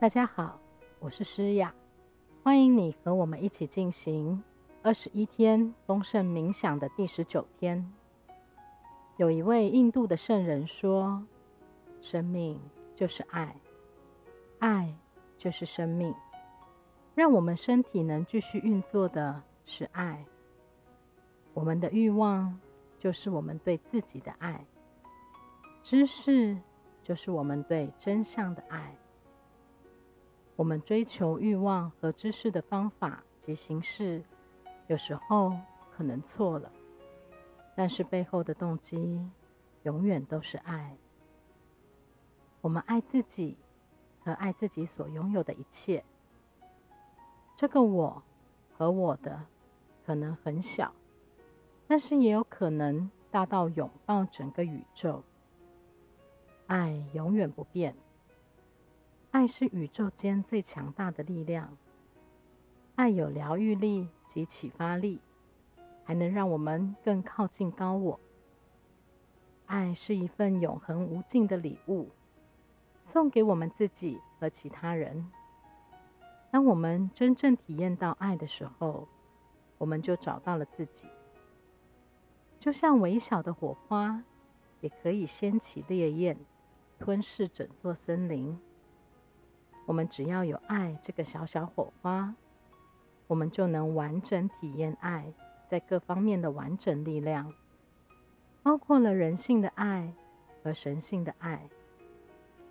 大家好，我是诗雅，欢迎你和我们一起进行二十一天丰盛冥想的第十九天。有一位印度的圣人说：“生命就是爱，爱就是生命。让我们身体能继续运作的是爱。我们的欲望就是我们对自己的爱，知识就是我们对真相的爱。”我们追求欲望和知识的方法及形式，有时候可能错了，但是背后的动机永远都是爱。我们爱自己和爱自己所拥有的一切。这个我和我的可能很小，但是也有可能大到拥抱整个宇宙。爱永远不变。爱是宇宙间最强大的力量。爱有疗愈力及启发力，还能让我们更靠近高我。爱是一份永恒无尽的礼物，送给我们自己和其他人。当我们真正体验到爱的时候，我们就找到了自己。就像微小的火花，也可以掀起烈焰，吞噬整座森林。我们只要有爱这个小小火花，我们就能完整体验爱在各方面的完整力量，包括了人性的爱和神性的爱，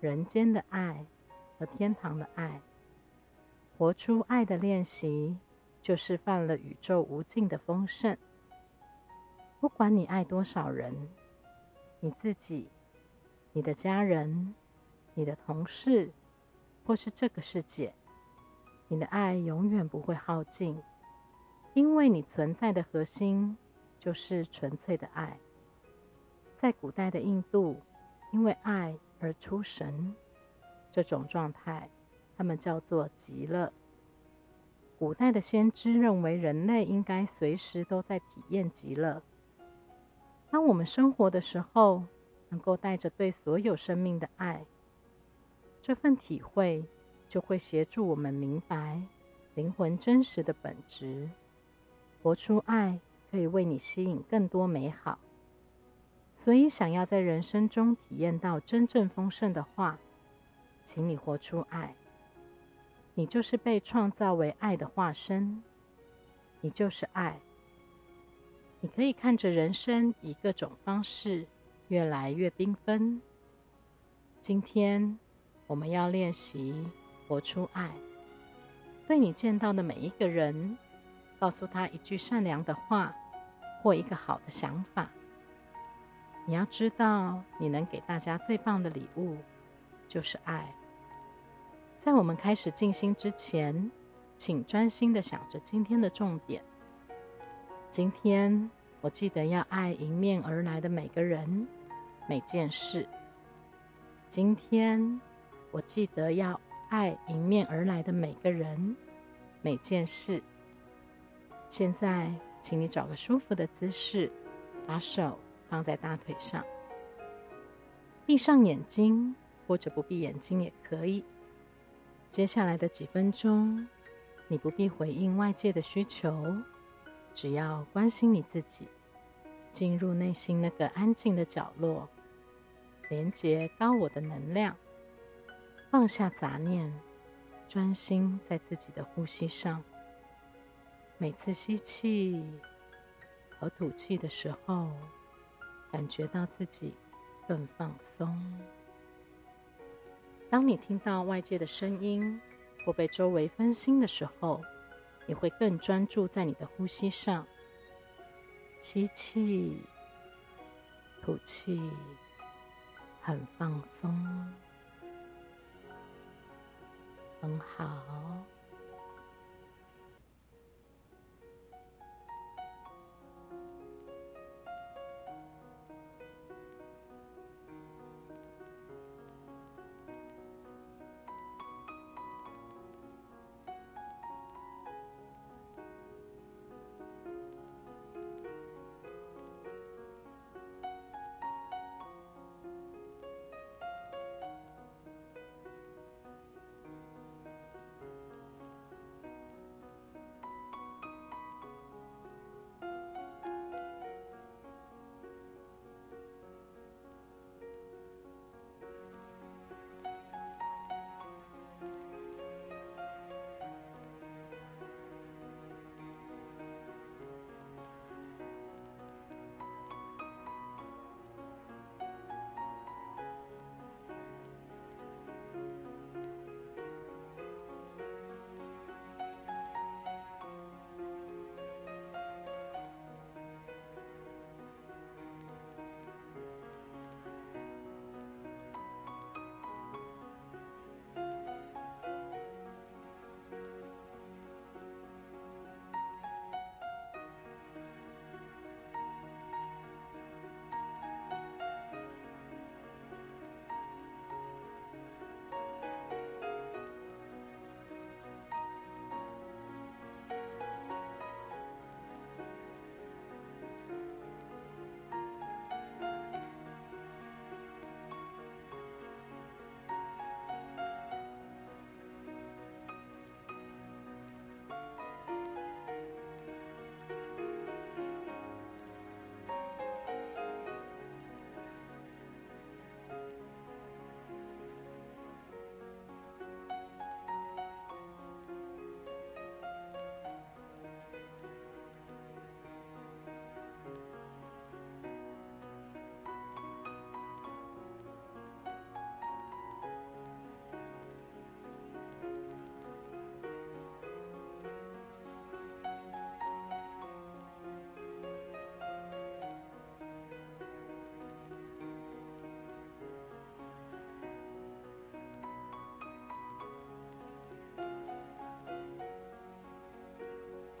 人间的爱和天堂的爱。活出爱的练习，就示范了宇宙无尽的丰盛。不管你爱多少人，你自己、你的家人、你的同事。或是这个世界，你的爱永远不会耗尽，因为你存在的核心就是纯粹的爱。在古代的印度，因为爱而出神，这种状态他们叫做极乐。古代的先知认为人类应该随时都在体验极乐。当我们生活的时候，能够带着对所有生命的爱。这份体会就会协助我们明白灵魂真实的本质，活出爱可以为你吸引更多美好。所以，想要在人生中体验到真正丰盛的话，请你活出爱。你就是被创造为爱的化身，你就是爱。你可以看着人生以各种方式越来越缤纷。今天。我们要练习活出爱，对你见到的每一个人，告诉他一句善良的话或一个好的想法。你要知道，你能给大家最棒的礼物就是爱。在我们开始静心之前，请专心的想着今天的重点。今天我记得要爱迎面而来的每个人、每件事。今天。我记得要爱迎面而来的每个人、每件事。现在，请你找个舒服的姿势，把手放在大腿上，闭上眼睛，或者不闭眼睛也可以。接下来的几分钟，你不必回应外界的需求，只要关心你自己，进入内心那个安静的角落，连接高我的能量。放下杂念，专心在自己的呼吸上。每次吸气和吐气的时候，感觉到自己更放松。当你听到外界的声音或被周围分心的时候，也会更专注在你的呼吸上。吸气，吐气，很放松。很好。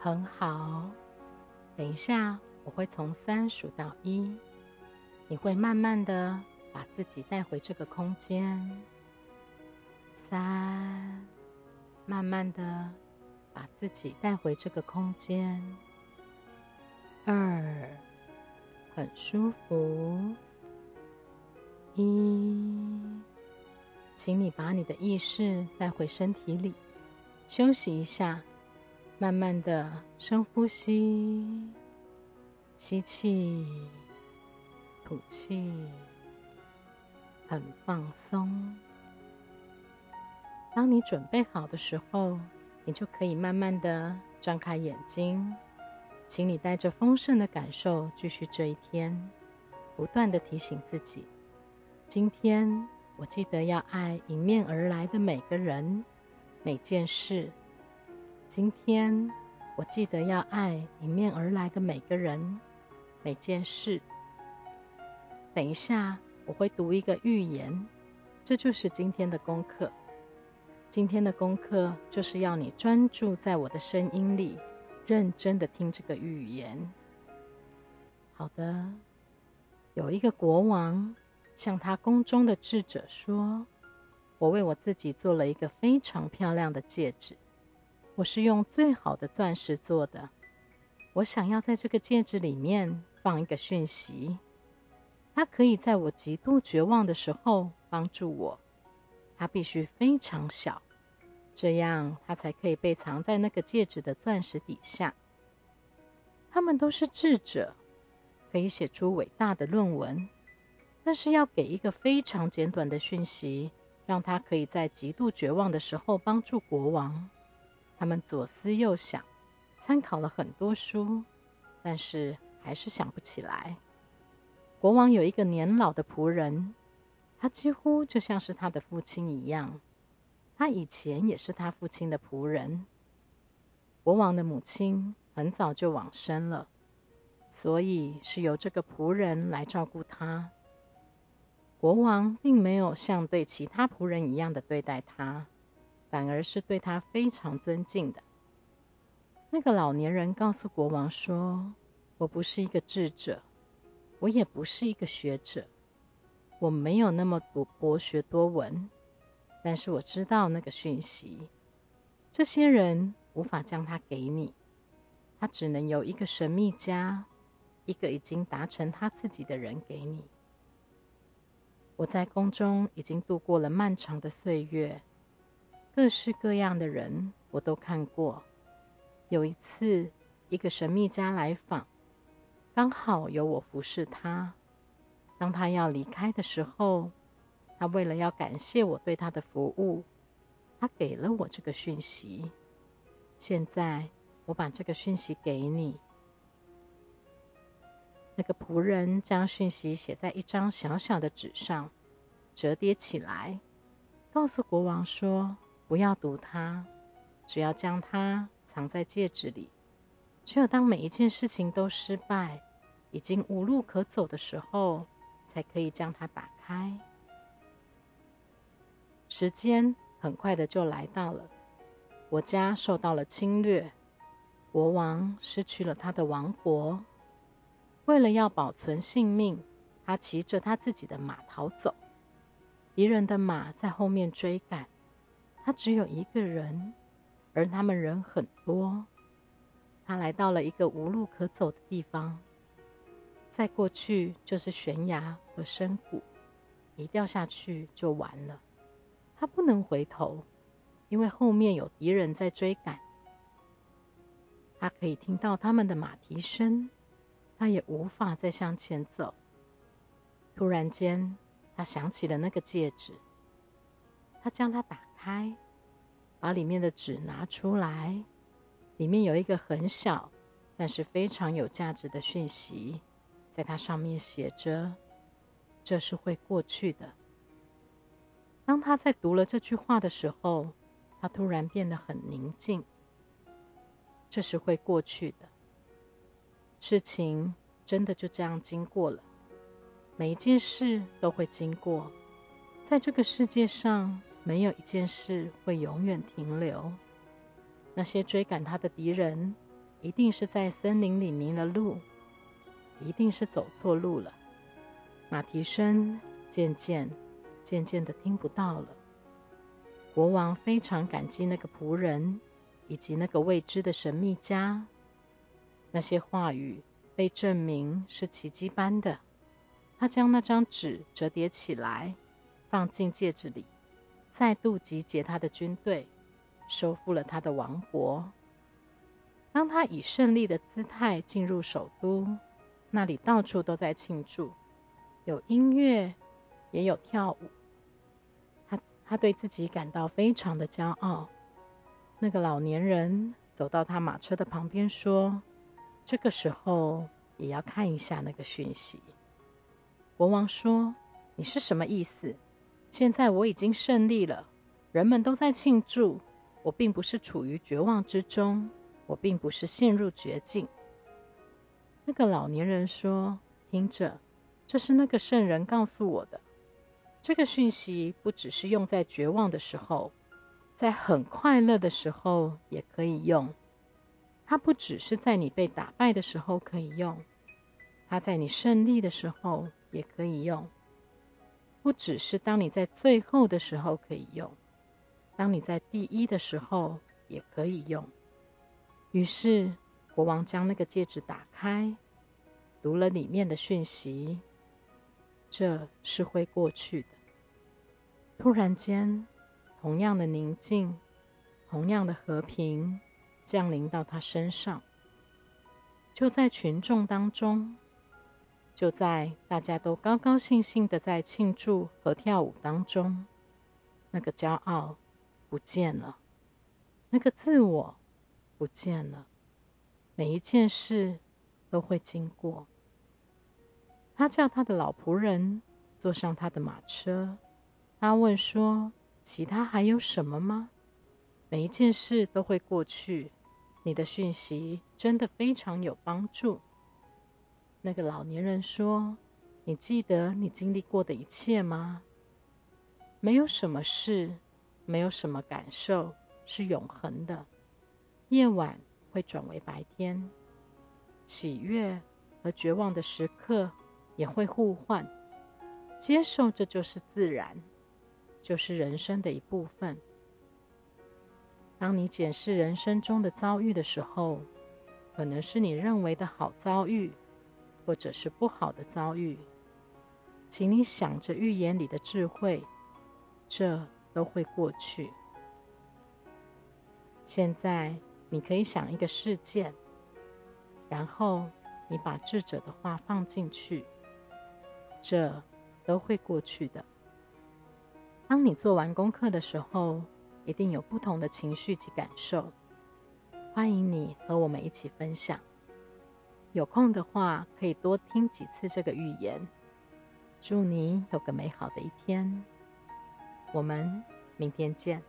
很好。等一下，我会从三数到一，你会慢慢的把自己带回这个空间。三，慢慢的把自己带回这个空间。二，很舒服。一，请你把你的意识带回身体里，休息一下。慢慢的深呼吸，吸气，吐气，很放松。当你准备好的时候，你就可以慢慢的张开眼睛。请你带着丰盛的感受继续这一天，不断的提醒自己：今天我记得要爱迎面而来的每个人、每件事。今天，我记得要爱迎面而来的每个人、每件事。等一下，我会读一个寓言，这就是今天的功课。今天的功课就是要你专注在我的声音里，认真的听这个寓言。好的，有一个国王向他宫中的智者说：“我为我自己做了一个非常漂亮的戒指。”我是用最好的钻石做的。我想要在这个戒指里面放一个讯息，它可以在我极度绝望的时候帮助我。它必须非常小，这样它才可以被藏在那个戒指的钻石底下。他们都是智者，可以写出伟大的论文，但是要给一个非常简短的讯息，让他可以在极度绝望的时候帮助国王。他们左思右想，参考了很多书，但是还是想不起来。国王有一个年老的仆人，他几乎就像是他的父亲一样。他以前也是他父亲的仆人。国王的母亲很早就往生了，所以是由这个仆人来照顾他。国王并没有像对其他仆人一样的对待他。反而是对他非常尊敬的。那个老年人告诉国王说：“我不是一个智者，我也不是一个学者，我没有那么多博学多闻。但是我知道那个讯息，这些人无法将它给你，他只能由一个神秘家，一个已经达成他自己的人给你。我在宫中已经度过了漫长的岁月。”各式各样的人我都看过。有一次，一个神秘家来访，刚好有我服侍他。当他要离开的时候，他为了要感谢我对他的服务，他给了我这个讯息。现在，我把这个讯息给你。那个仆人将讯息写在一张小小的纸上，折叠起来，告诉国王说。不要读它，只要将它藏在戒指里。只有当每一件事情都失败，已经无路可走的时候，才可以将它打开。时间很快的就来到了，国家受到了侵略，国王失去了他的王国。为了要保存性命，他骑着他自己的马逃走，敌人的马在后面追赶。他只有一个人，而他们人很多。他来到了一个无路可走的地方，再过去就是悬崖和深谷，一掉下去就完了。他不能回头，因为后面有敌人在追赶。他可以听到他们的马蹄声，他也无法再向前走。突然间，他想起了那个戒指，他将它打。开，把里面的纸拿出来，里面有一个很小，但是非常有价值的讯息，在它上面写着：“这是会过去的。”当他在读了这句话的时候，他突然变得很宁静。这是会过去的，事情真的就这样经过了，每一件事都会经过，在这个世界上。没有一件事会永远停留。那些追赶他的敌人，一定是在森林里迷了路，一定是走错路了。马蹄声渐渐、渐渐的听不到了。国王非常感激那个仆人以及那个未知的神秘家。那些话语被证明是奇迹般的。他将那张纸折叠起来，放进戒指里，再度集结他的军队，收复了他的王国。当他以胜利的姿态进入首都，那里到处都在庆祝，有音乐，也有跳舞。他他对自己感到非常的骄傲。那个老年人走到他马车的旁边说：“这个时候也要看一下那个讯息。”国王说：“你是什么意思？现在我已经胜利了，人们都在庆祝。我并不是处于绝望之中，我并不是陷入绝境。”那个老年人说：“听着，这是那个圣人告诉我的。这个讯息不只是用在绝望的时候，在很快乐的时候也可以用。它不只是在你被打败的时候可以用，它在你胜利的时候。”也可以用，不只是当你在最后的时候可以用，当你在第一的时候也可以用。于是国王将那个戒指打开，读了里面的讯息。这是会过去的。突然间，同样的宁静，同样的和平降临到他身上，就在群众当中。就在大家都高高兴兴的在庆祝和跳舞当中，那个骄傲不见了，那个自我不见了。每一件事都会经过。他叫他的老仆人坐上他的马车。他问说：“其他还有什么吗？”每一件事都会过去。你的讯息真的非常有帮助。那个老年人说：“你记得你经历过的一切吗？没有什么事，没有什么感受是永恒的。夜晚会转为白天，喜悦和绝望的时刻也会互换。接受这就是自然，就是人生的一部分。当你检视人生中的遭遇的时候，可能是你认为的好遭遇。”或者是不好的遭遇，请你想着预言里的智慧，这都会过去。现在你可以想一个事件，然后你把智者的话放进去，这都会过去的。当你做完功课的时候，一定有不同的情绪及感受，欢迎你和我们一起分享。有空的话，可以多听几次这个寓言。祝你有个美好的一天，我们明天见。